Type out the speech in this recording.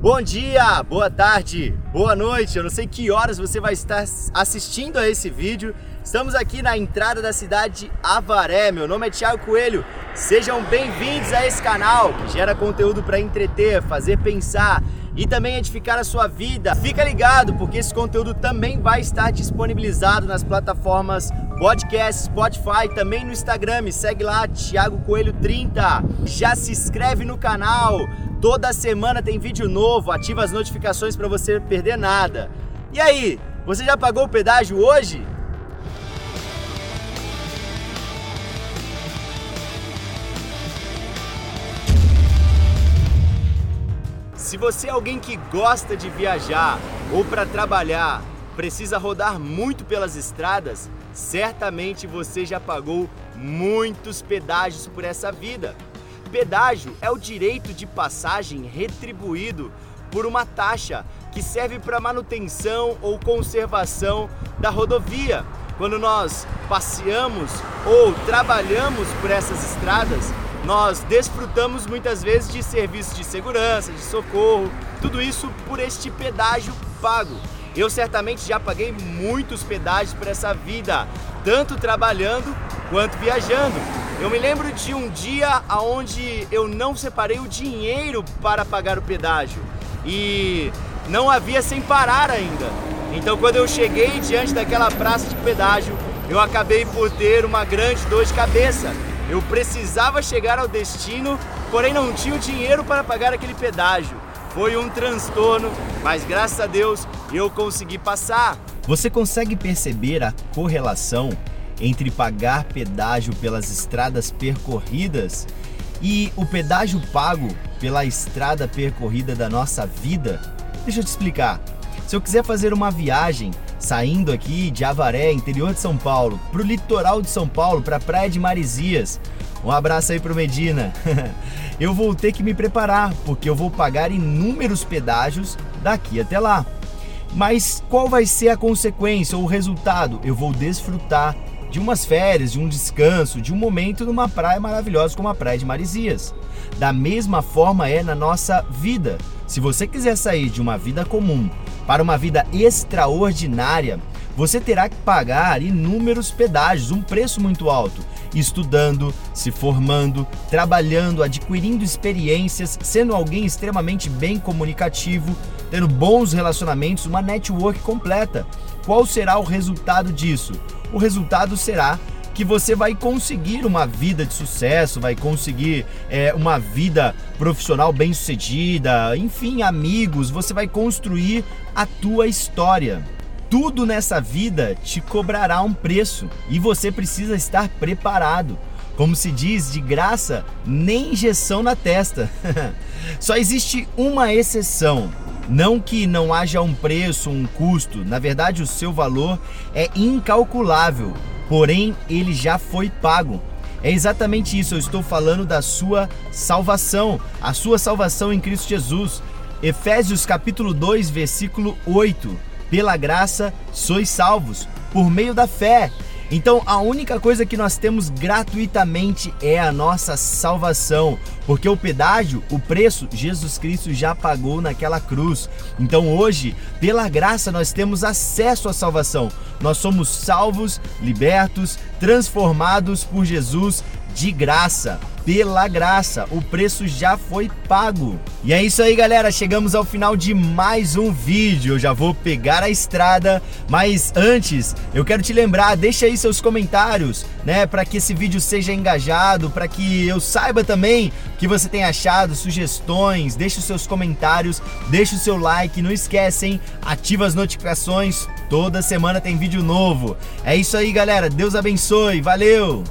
Bom dia, boa tarde, boa noite. Eu não sei que horas você vai estar assistindo a esse vídeo. Estamos aqui na entrada da cidade de Avaré. Meu nome é Thiago Coelho. Sejam bem-vindos a esse canal que gera conteúdo para entreter, fazer pensar e também edificar a sua vida. Fica ligado, porque esse conteúdo também vai estar disponibilizado nas plataformas podcast, Spotify, também no Instagram. Me segue lá, Thiago Coelho 30. Já se inscreve no canal Toda semana tem vídeo novo, ativa as notificações para você perder nada. E aí, você já pagou o pedágio hoje? Se você é alguém que gosta de viajar ou para trabalhar, precisa rodar muito pelas estradas, certamente você já pagou muitos pedágios por essa vida. Pedágio é o direito de passagem retribuído por uma taxa que serve para manutenção ou conservação da rodovia. Quando nós passeamos ou trabalhamos por essas estradas, nós desfrutamos muitas vezes de serviços de segurança, de socorro, tudo isso por este pedágio pago. Eu certamente já paguei muitos pedágios por essa vida, tanto trabalhando quanto viajando. Eu me lembro de um dia onde eu não separei o dinheiro para pagar o pedágio e não havia sem parar ainda. Então, quando eu cheguei diante daquela praça de pedágio, eu acabei por ter uma grande dor de cabeça. Eu precisava chegar ao destino, porém não tinha o dinheiro para pagar aquele pedágio. Foi um transtorno, mas graças a Deus eu consegui passar. Você consegue perceber a correlação entre pagar pedágio pelas estradas percorridas e o pedágio pago pela estrada percorrida da nossa vida? Deixa eu te explicar. Se eu quiser fazer uma viagem saindo aqui de Avaré, interior de São Paulo, para o litoral de São Paulo, para a praia de Marizias, um abraço aí pro Medina. eu vou ter que me preparar, porque eu vou pagar inúmeros pedágios daqui até lá. Mas qual vai ser a consequência ou o resultado? Eu vou desfrutar de umas férias, de um descanso, de um momento numa praia maravilhosa como a Praia de Marizias. Da mesma forma é na nossa vida. Se você quiser sair de uma vida comum para uma vida extraordinária, você terá que pagar inúmeros pedágios, um preço muito alto, estudando, se formando, trabalhando, adquirindo experiências, sendo alguém extremamente bem comunicativo, tendo bons relacionamentos, uma network completa. Qual será o resultado disso? o resultado será que você vai conseguir uma vida de sucesso, vai conseguir é, uma vida profissional bem sucedida, enfim, amigos, você vai construir a tua história. Tudo nessa vida te cobrará um preço e você precisa estar preparado. Como se diz, de graça, nem injeção na testa. Só existe uma exceção. Não que não haja um preço, um custo, na verdade o seu valor é incalculável, porém ele já foi pago. É exatamente isso, eu estou falando da sua salvação, a sua salvação em Cristo Jesus. Efésios capítulo 2, versículo 8. Pela graça sois salvos, por meio da fé. Então a única coisa que nós temos gratuitamente é a nossa salvação, porque o pedágio, o preço, Jesus Cristo já pagou naquela cruz. Então hoje, pela graça, nós temos acesso à salvação. Nós somos salvos, libertos, transformados por Jesus de graça pela graça. O preço já foi pago. E é isso aí, galera. Chegamos ao final de mais um vídeo. Eu já vou pegar a estrada, mas antes eu quero te lembrar, deixa aí seus comentários, né, para que esse vídeo seja engajado, para que eu saiba também o que você tem achado, sugestões. Deixa os seus comentários, deixa o seu like, não esquecem, ativa as notificações. Toda semana tem vídeo novo. É isso aí, galera. Deus abençoe. Valeu.